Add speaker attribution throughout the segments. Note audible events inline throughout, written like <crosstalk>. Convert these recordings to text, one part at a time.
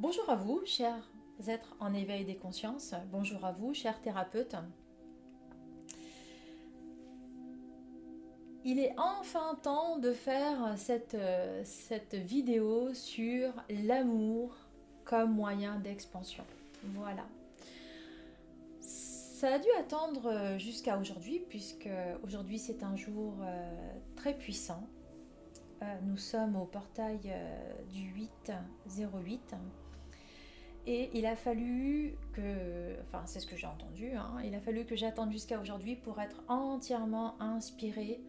Speaker 1: Bonjour à vous, chers êtres en éveil des consciences. Bonjour à vous, chers thérapeutes. Il est enfin temps de faire cette, vidéo sur l'amour comme moyen d'expansion. Voilà. Ça a dû attendre jusqu'à aujourd'hui, puisque aujourd'hui c'est un jour euh, très puissant. Euh, nous sommes au portail euh, du 808 et il a fallu que, enfin c'est ce que j'ai entendu, hein, il a fallu que j'attende jusqu'à aujourd'hui pour être entièrement inspirée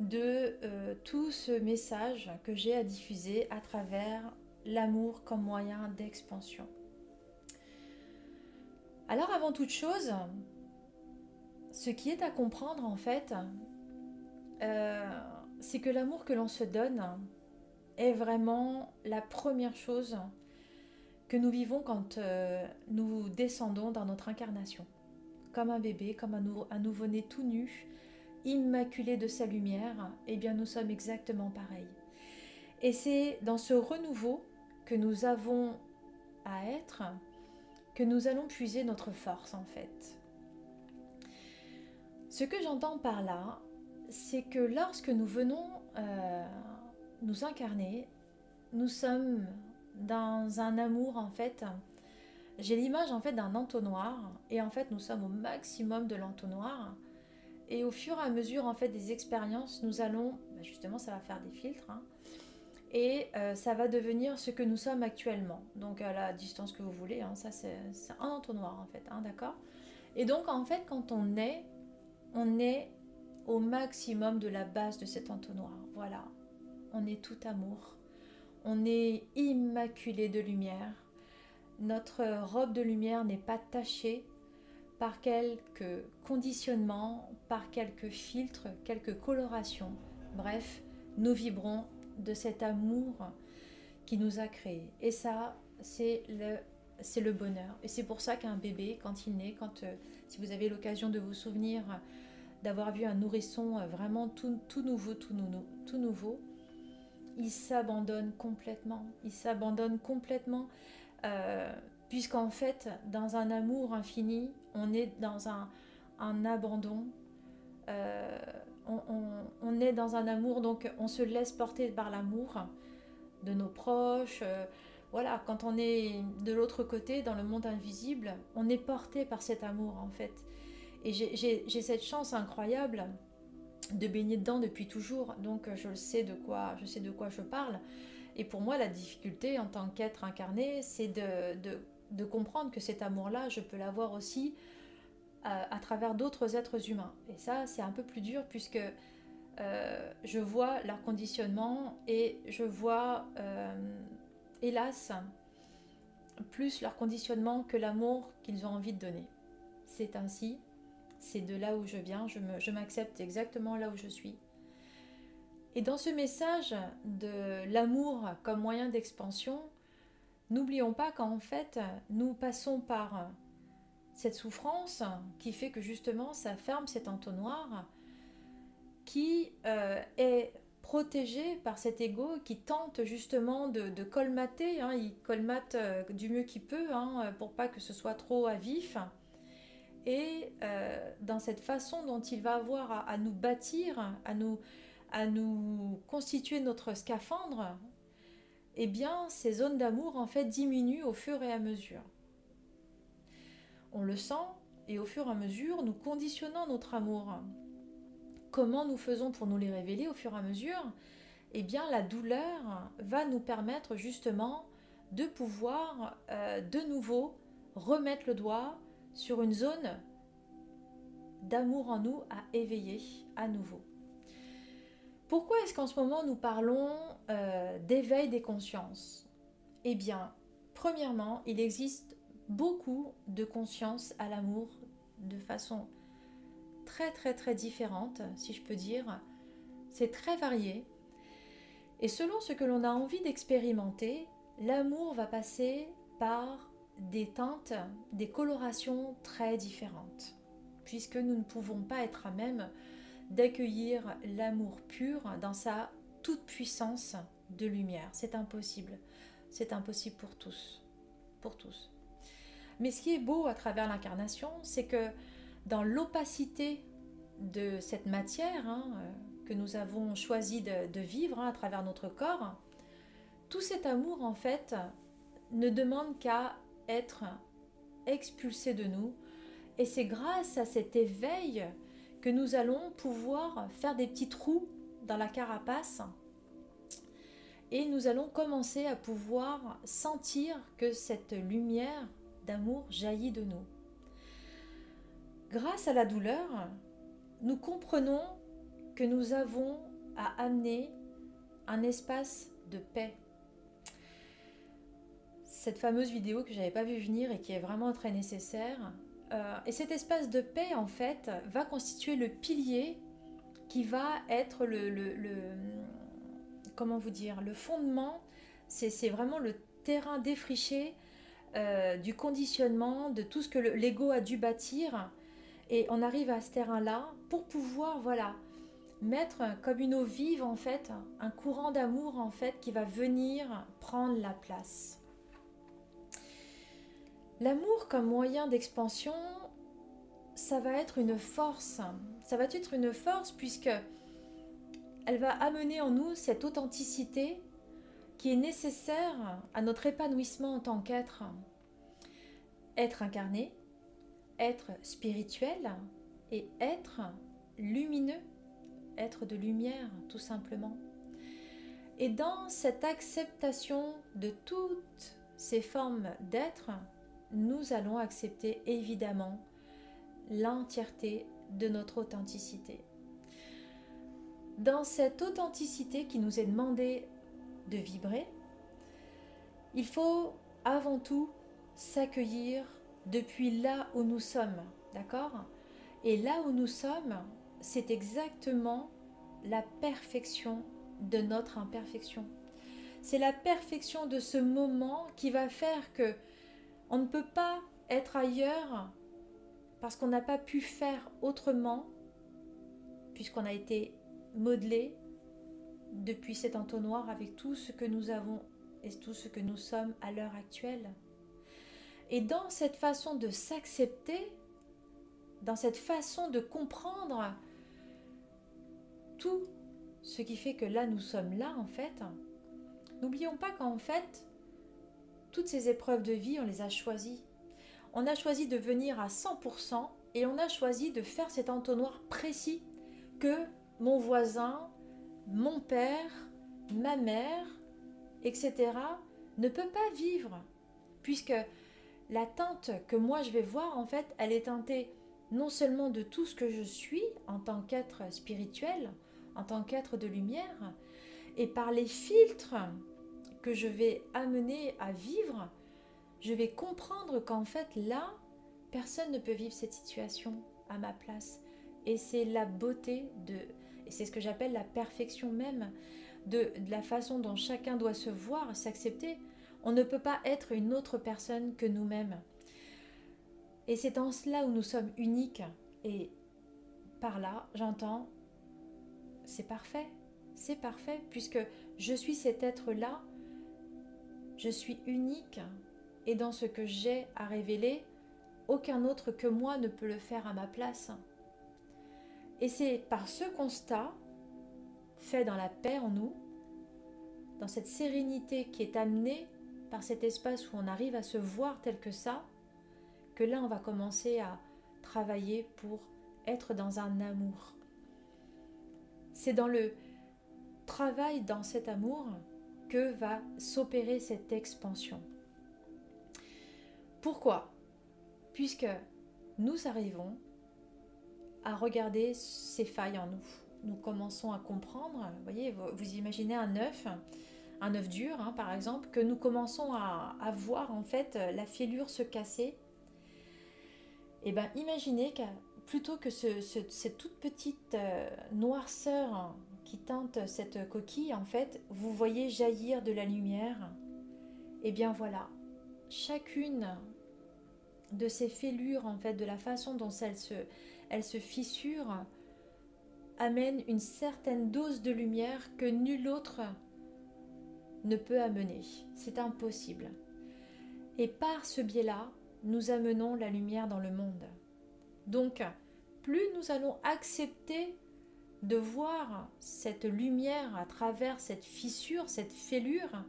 Speaker 1: de euh, tout ce message que j'ai à diffuser à travers l'amour comme moyen d'expansion. Alors avant toute chose, ce qui est à comprendre en fait, euh, c'est que l'amour que l'on se donne est vraiment la première chose que nous vivons quand euh, nous descendons dans notre incarnation. Comme un bébé, comme un, nouveau-né tout nu, immaculé de sa lumière, eh bien nous sommes exactement pareils. Et c'est dans ce renouveau que nous avons à être que nous allons puiser notre force en fait. Ce que j'entends par là, c'est que lorsque nous venons euh, nous incarner, nous sommes dans un amour en fait. J'ai l'image en fait d'un entonnoir. Et en fait nous sommes au maximum de l'entonnoir. Et au fur et à mesure en fait des expériences nous allons bah, justement ça va faire des filtres hein, et euh, ça va devenir ce que nous sommes actuellement. Donc à la distance que vous voulez hein, ça c'est un entonnoir en fait hein, d'accord? Et donc en fait quand on est on est au maximum de la base de cet entonnoir. Voilà. On est tout amour on est immaculé de lumière. Notre robe de lumière n'est pas tachée par quelques conditionnements, par quelques filtres, quelques colorations. Bref, nous vibrons de cet amour qui nous a créés. Et ça, c'est le, bonheur. Et c'est pour ça qu'un bébé, quand il naît, quand, euh, si vous avez l'occasion de vous souvenir d'avoir vu un nourrisson euh, vraiment tout, nouveau, tout nouveau, il s'abandonne complètement. Il s'abandonne complètement, euh, puisqu'en fait, dans un amour infini, on est dans un, abandon. Euh, on, est dans un amour, donc on se laisse porter par l'amour de nos proches. Euh, voilà, quand on est de l'autre côté, dans le monde invisible, on est porté par cet amour en fait. Et j'ai cette chance incroyable de baigner dedans depuis toujours, donc euh, je sais de quoi je sais de quoi je parle. Et pour moi, la difficulté en tant qu'être incarné, c'est de, de, comprendre que cet amour-là, je peux l'avoir aussi euh, à, travers d'autres êtres humains. Et ça, c'est un peu plus dur puisque euh, je vois leur conditionnement et je vois, hélas, plus leur conditionnement que l'amour qu'ils ont envie de donner. C'est ainsi c'est de là où je viens, je m'accepte exactement là où je suis. Et dans ce message de l'amour comme moyen d'expansion, n'oublions pas qu'en fait, nous passons par cette souffrance qui fait que justement ça ferme cet entonnoir qui euh, est protégé par cet ego qui tente justement de, colmater, hein, il colmate euh, du mieux qu'il peut hein, pour pas que ce soit trop à vif. Et euh, dans cette façon dont il va avoir à, nous bâtir, à nous, à nous constituer notre scaphandre, eh bien, ces zones d'amour en fait diminuent au fur et à mesure. On le sent et au fur et à mesure, nous conditionnons notre amour. Comment nous faisons pour nous les révéler au fur et à mesure? Eh bien, la douleur va nous permettre justement de pouvoir euh, de nouveau remettre le doigt sur une zone d'amour en nous à éveiller à nouveau. Pourquoi est-ce qu'en ce moment nous parlons euh, d'éveil des consciences? Eh bien, premièrement, il existe beaucoup de conscience à l'amour de façon très très très différente, si je peux dire. C'est très varié. Et selon ce que l'on a envie d'expérimenter, l'amour va passer par des teintes, des colorations très différentes, puisque nous ne pouvons pas être à même d'accueillir l'amour pur dans sa toute puissance de lumière. C'est impossible. c'est impossible pour tous. Pour tous. Mais ce qui est beau à travers l'incarnation, c'est que dans l'opacité de cette matière hein, que nous avons choisi de, vivre hein, à travers notre corps, tout cet amour en fait ne demande qu'à être expulsé de nous. Et c'est grâce à cet éveil que nous allons pouvoir faire des petits trous dans la carapace et nous allons commencer à pouvoir sentir que cette lumière d'amour jaillit de nous. Grâce à la douleur, nous comprenons que nous avons à amener un espace de paix. Cette fameuse vidéo que j'avais pas vu venir et qui est vraiment très nécessaire. Euh, et cet espace de paix, en fait, va constituer le pilier qui va être le, comment vous dire, le fondement. C'est vraiment le terrain défriché euh, du conditionnement, de tout ce que l'ego a dû bâtir. Et on arrive à ce terrain-là pour pouvoir, voilà, mettre comme une eau vive, en fait, un courant d'amour, en fait, qui va venir prendre la place. L'amour comme moyen d'expansion, ça va être une force. Ça va être une force puisque elle va amener en nous cette authenticité qui est nécessaire à notre épanouissement en tant qu'être. Être incarné, être spirituel et être lumineux, être de lumière tout simplement. Et dans cette acceptation de toutes ces formes d'être, nous allons accepter évidemment l'entièreté de notre authenticité. Dans cette authenticité qui nous est demandée de vibrer, il faut avant tout s'accueillir depuis là où nous sommes, d'accord? Et là où nous sommes, c'est exactement la perfection de notre imperfection. C'est la perfection de ce moment qui va faire que on ne peut pas être ailleurs parce qu'on n'a pas pu faire autrement, puisqu'on a été modelé depuis cet entonnoir avec tout ce que nous avons et tout ce que nous sommes à l'heure actuelle. Et dans cette façon de s'accepter, dans cette façon de comprendre tout ce qui fait que là nous sommes là en fait, n'oublions pas qu'en fait, toutes ces épreuves de vie, on les a choisies. On a choisi de venir à 100% et on a choisi de faire cet entonnoir précis que mon voisin, mon père, ma mère, etc., ne peut pas vivre. Puisque la teinte que moi je vais voir, en fait, elle est teintée non seulement de tout ce que je suis en tant qu'être spirituel, en tant qu'être de lumière, et par les filtres que je vais amener à vivre, je vais comprendre qu'en fait là, personne ne peut vivre cette situation à ma place. Et c'est la beauté de, et c'est ce que j'appelle la perfection même de, la façon dont chacun doit se voir, s'accepter. On ne peut pas être une autre personne que nous-mêmes. Et c'est en cela où nous sommes uniques. Et par là, j'entends, c'est parfait, c'est parfait, puisque je suis cet être-là, je suis unique, et dans ce que j'ai à révéler, aucun autre que moi ne peut le faire à ma place. Et c'est par ce constat, fait dans la paix en nous, dans cette sérénité qui est amenée par cet espace où on arrive à se voir tel que ça, que là on va commencer à travailler pour être dans un amour. C'est dans le travail dans cet amour que va s'opérer cette expansion. Pourquoi? Puisque nous arrivons à regarder ces failles en nous. Nous commençons à comprendre, vous voyez, vous, imaginez un œuf, un œuf dur hein, par exemple, que nous commençons à, voir en fait la fêlure se casser. Et eh bien imaginez que plutôt que cette toute petite euh, noirceur qui teinte cette coquille, en fait, vous voyez jaillir de la lumière. Et eh bien voilà, chacune de ces fêlures, en fait, de la façon dont elles se, elle se fissure, amène une certaine dose de lumière que nul autre ne peut amener. C'est impossible. Et par ce biais-là, nous amenons la lumière dans le monde. Donc, plus nous allons accepter de voir cette lumière à travers cette fissure, cette fêlure,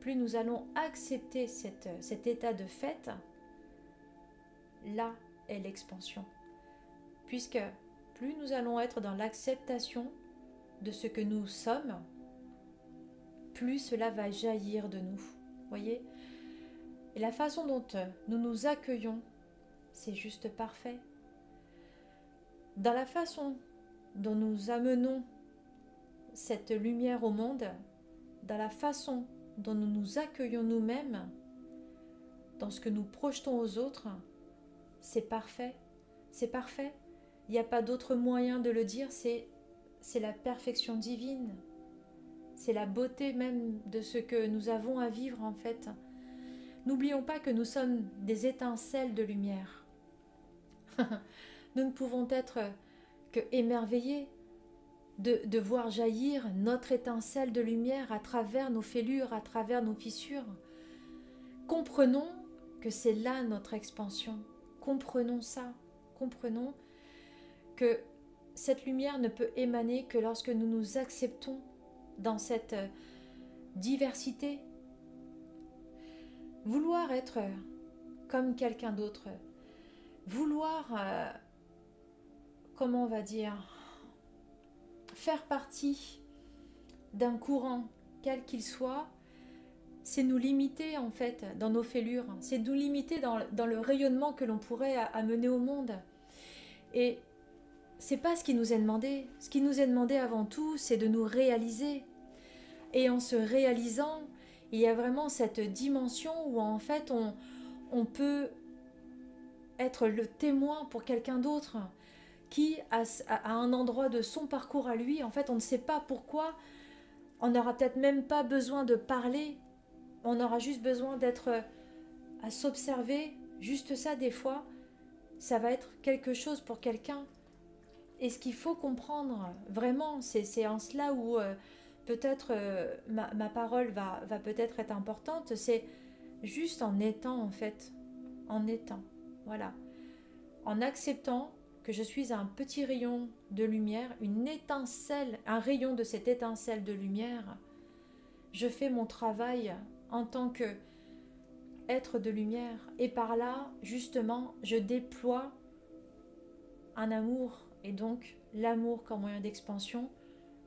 Speaker 1: plus nous allons accepter cet état de fait, là est l'expansion. Puisque plus nous allons être dans l'acceptation de ce que nous sommes, plus cela va jaillir de nous. Voyez Et la façon dont nous nous accueillons, c'est juste parfait. Dans la façon dont nous amenons cette lumière au monde, dans la façon dont nous nous accueillons nous-mêmes, dans ce que nous projetons aux autres, c'est parfait. C'est parfait. Il n'y a pas d'autre moyen de le dire, c'est la perfection divine. C'est la beauté même de ce que nous avons à vivre en fait. N'oublions pas que nous sommes des étincelles de lumière. <laughs> nous ne pouvons être que émerveillés de, de, voir jaillir notre étincelle de lumière à travers nos fêlures, à travers nos fissures. Comprenons que c'est là notre expansion. Comprenons ça. Comprenons que cette lumière ne peut émaner que lorsque nous nous acceptons dans cette euh, diversité. Vouloir être comme quelqu'un d'autre, vouloir, euh, comment on va dire, faire partie d'un courant, quel qu'il soit, c'est nous limiter en fait dans nos fêlures, c'est nous limiter dans, le rayonnement que l'on pourrait amener au monde. Et c'est pas ce qui nous est demandé. Ce qui nous est demandé avant tout, c'est de nous réaliser. Et en se réalisant, il y a vraiment cette dimension où en fait on peut être le témoin pour quelqu'un d'autre qui, à, un endroit de son parcours à lui, en fait, on ne sait pas pourquoi, on n'aura peut-être même pas besoin de parler, on aura juste besoin d'être à s'observer, juste ça des fois, ça va être quelque chose pour quelqu'un. Et ce qu'il faut comprendre vraiment, c'est en cela où euh, peut-être euh, ma, parole va peut-être être importante, c'est juste en étant en fait, en étant, voilà, en acceptant que je suis un petit rayon de lumière, une étincelle, un rayon de cette étincelle de lumière, je fais mon travail en tant que être de lumière. Et par là, justement, je déploie un amour. Et donc, l'amour comme moyen d'expansion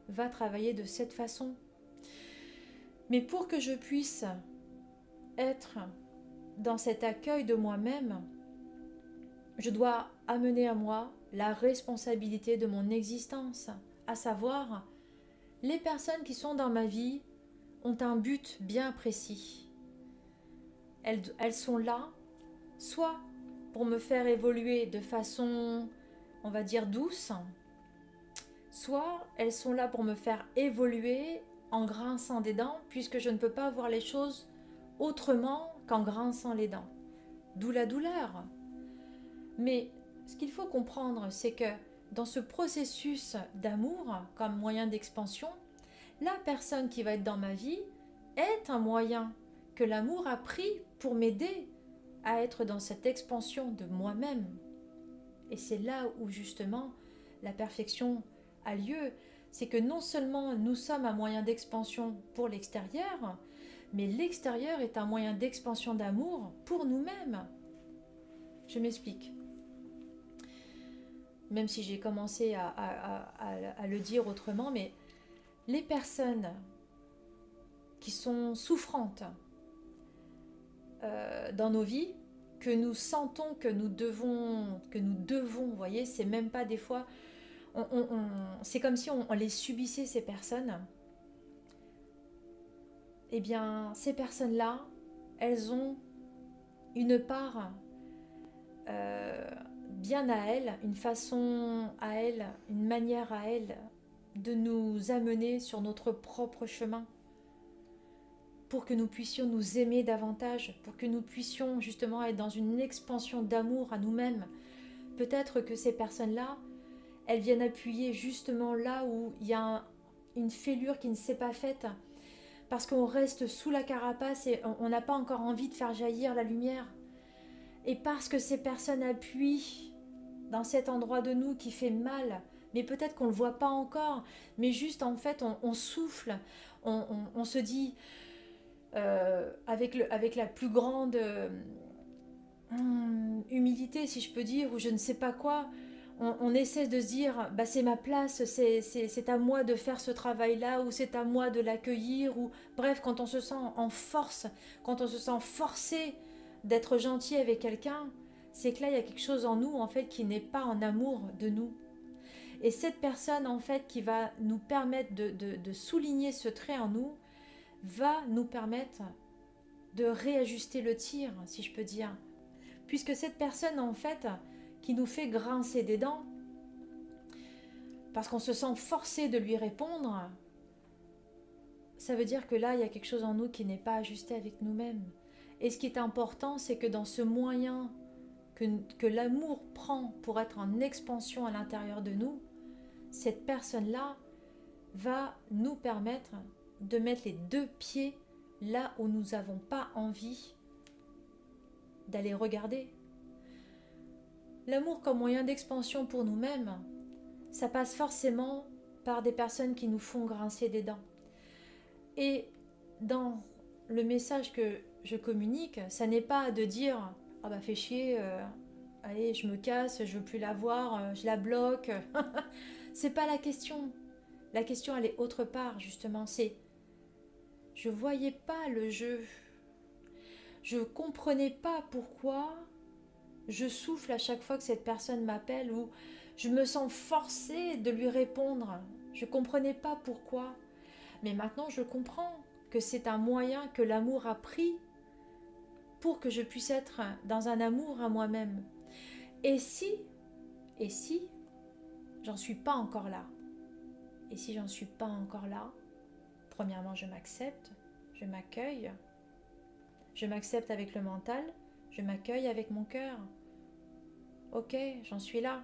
Speaker 1: va travailler de cette façon. Mais pour que je puisse être dans cet accueil de moi-même, je dois amener à moi la responsabilité de mon existence, à savoir, les personnes qui sont dans ma vie ont un but bien précis. Elles, sont là, soit pour me faire évoluer de façon on va dire, douces, soit elles sont là pour me faire évoluer en grinçant des dents, puisque je ne peux pas voir les choses autrement qu'en grinçant les dents. D'où la douleur. Mais ce qu'il faut comprendre, c'est que dans ce processus d'amour comme moyen d'expansion, la personne qui va être dans ma vie est un moyen que l'amour a pris pour m'aider à être dans cette expansion de moi-même. Et c'est là où justement la perfection a lieu. C'est que non seulement nous sommes un moyen d'expansion pour l'extérieur, mais l'extérieur est un moyen d'expansion d'amour pour nous-mêmes. Je m'explique. Même si j'ai commencé à, le dire autrement, mais les personnes qui sont souffrantes euh, dans nos vies, que nous sentons que nous devons, que nous devons, vous voyez, c'est même pas des fois, c'est comme si on, les subissait ces personnes. Eh bien, ces personnes-là, elles ont une part euh, bien à elles, une façon à elles, une manière à elles de nous amener sur notre propre chemin pour que nous puissions nous aimer davantage, pour que nous puissions justement être dans une expansion d'amour à nous-mêmes. Peut-être que ces personnes-là, elles viennent appuyer justement là où il y a une fêlure qui ne s'est pas faite. parce qu'on reste sous la carapace et on n'a pas encore envie de faire jaillir la lumière. Et parce que ces personnes appuient dans cet endroit de nous qui fait mal, mais peut-être qu'on ne le voit pas encore, mais juste en fait on, souffle, on, se dit euh, avec, le, avec la plus grande euh, hum, humilité, si je peux dire, ou je ne sais pas quoi, on, essaie de se dire bah, c'est ma place, c'est à moi de faire ce travail-là, ou c'est à moi de l'accueillir, ou bref, quand on se sent en force, quand on se sent forcé d'être gentil avec quelqu'un, c'est que là, il y a quelque chose en nous, en fait, qui n'est pas en amour de nous. Et cette personne, en fait, qui va nous permettre de, de souligner ce trait en nous, va nous permettre de réajuster le tir, si je peux dire. Puisque cette personne, en fait, qui nous fait grincer des dents, parce qu'on se sent forcé de lui répondre, ça veut dire que là, il y a quelque chose en nous qui n'est pas ajusté avec nous-mêmes. Et ce qui est important, c'est que dans ce moyen que, l'amour prend pour être en expansion à l'intérieur de nous, cette personne-là va nous permettre de mettre les deux pieds là où nous n'avons pas envie d'aller regarder, L'amour comme moyen d'expansion pour nous-mêmes, ça passe forcément par des personnes qui nous font grincer des dents. Et dans le message que je communique, ça n'est pas de dire ah bah fais chier, euh, allez je me casse, je veux plus la voir, euh, je la bloque. <laughs> c'est pas la question. La question elle est autre part justement. C'est je voyais pas le jeu. Je comprenais pas pourquoi je souffle à chaque fois que cette personne m'appelle ou je me sens forcée de lui répondre. Je comprenais pas pourquoi. Mais maintenant, je comprends que c'est un moyen que l'amour a pris que je puisse être dans un amour à moi-même. Et si, et si, j'en suis pas encore là, et si j'en suis pas encore là, premièrement, je m'accepte, je m'accueille, je m'accepte avec le mental, je m'accueille avec mon cœur. Ok, j'en suis là.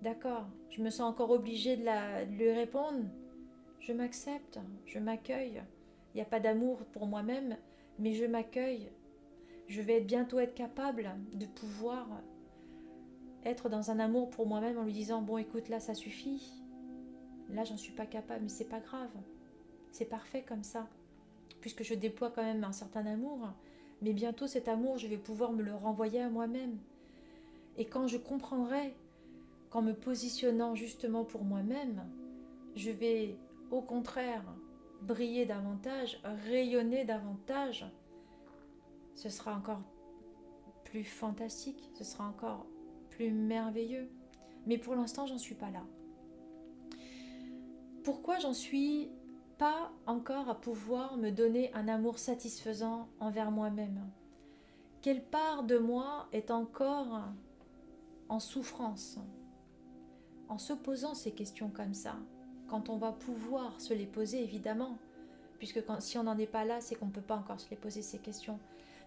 Speaker 1: D'accord, je me sens encore obligée de, la, lui répondre. Je m'accepte, je m'accueille. Il n'y a pas d'amour pour moi-même, mais je m'accueille. Je vais bientôt être capable de pouvoir être dans un amour pour moi-même en lui disant bon écoute là ça suffit. Là j'en suis pas capable, mais c'est pas grave. C'est parfait comme ça. Puisque je déploie quand même un certain amour, mais bientôt cet amour, je vais pouvoir me le renvoyer à moi-même. Et quand je comprendrai qu'en me positionnant justement pour moi-même, je vais au contraire briller davantage, rayonner davantage, ce sera encore plus fantastique, ce sera encore plus merveilleux. Mais pour l'instant, j'en suis pas là. Pourquoi j'en suis pas encore à pouvoir me donner un amour satisfaisant envers moi-même? Quelle part de moi est encore en souffrance? En se posant ces questions comme ça, quand on va pouvoir se les poser évidemment, puisque si on n'en est pas là, c'est qu'on ne peut pas encore se les poser ces questions.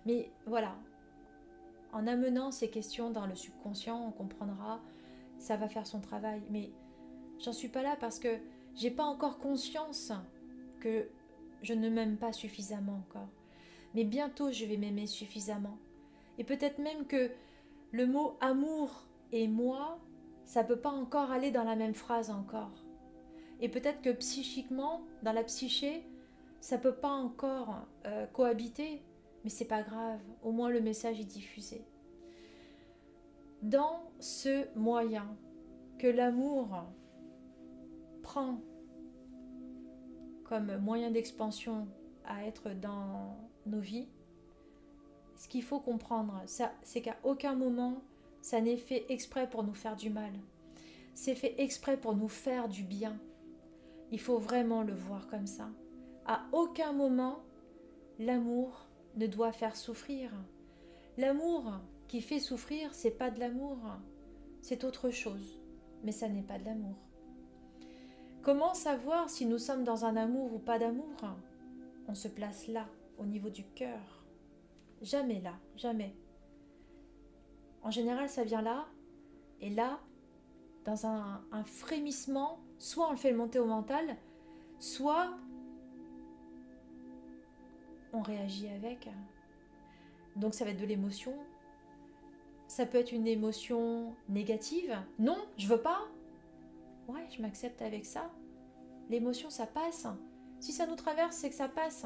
Speaker 1: Mais voilà, en amenant ces questions dans le subconscient, on comprendra, ça va faire son travail. Mais j'en suis pas là parce que j'ai pas encore conscience que je ne m'aime pas suffisamment encore. Mais bientôt je vais m'aimer suffisamment. Et peut-être même que le mot amour et moi, ça peut pas encore aller dans la même phrase encore. Et peut-être que psychiquement, dans la psyché, ça peut pas encore euh, cohabiter, mais c'est pas grave. Au moins le message est diffusé. Dans ce moyen que l'amour prend comme moyen d'expansion à être dans nos vies, ce qu'il faut comprendre, c'est qu'à aucun moment ça n'est fait exprès pour nous faire du mal. C'est fait exprès pour nous faire du bien. Il faut vraiment le voir comme ça. À aucun moment, l'amour ne doit faire souffrir. L'amour qui fait souffrir, c'est pas de l'amour, c'est autre chose, mais ça n'est pas de l'amour. Comment savoir si nous sommes dans un amour ou pas d'amour? On se place là, au niveau du cœur. Jamais là, jamais. En général, ça vient là, et là, dans un, frémissement, soit on le fait monter au mental, soit on réagit avec. Donc ça va être de l'émotion. Ça peut être une émotion négative. Non, je veux pas. Ouais, je m'accepte avec ça. L'émotion, ça passe. Si ça nous traverse, c'est que ça passe.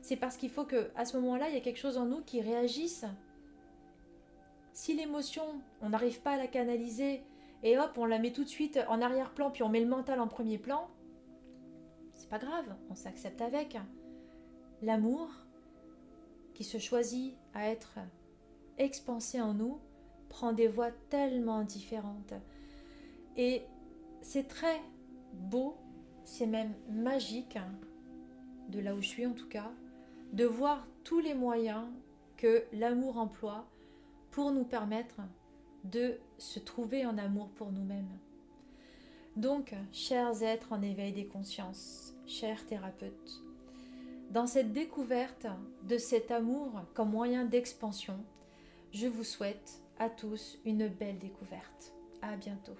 Speaker 1: C'est parce qu'il faut que, à ce moment-là, il y a quelque chose en nous qui réagisse. Si l'émotion, on n'arrive pas à la canaliser et hop, on la met tout de suite en arrière-plan, puis on met le mental en premier plan, c'est pas grave, on s'accepte avec. L'amour qui se choisit à être expansé en nous prend des voies tellement différentes. Et c'est très beau, c'est même magique, de là où je suis en tout cas, de voir tous les moyens que l'amour emploie pour nous permettre de se trouver en amour pour nous-mêmes. Donc, chers êtres en éveil des consciences, chers thérapeutes, dans cette découverte de cet amour comme moyen d'expansion, je vous souhaite à tous une belle découverte. À bientôt.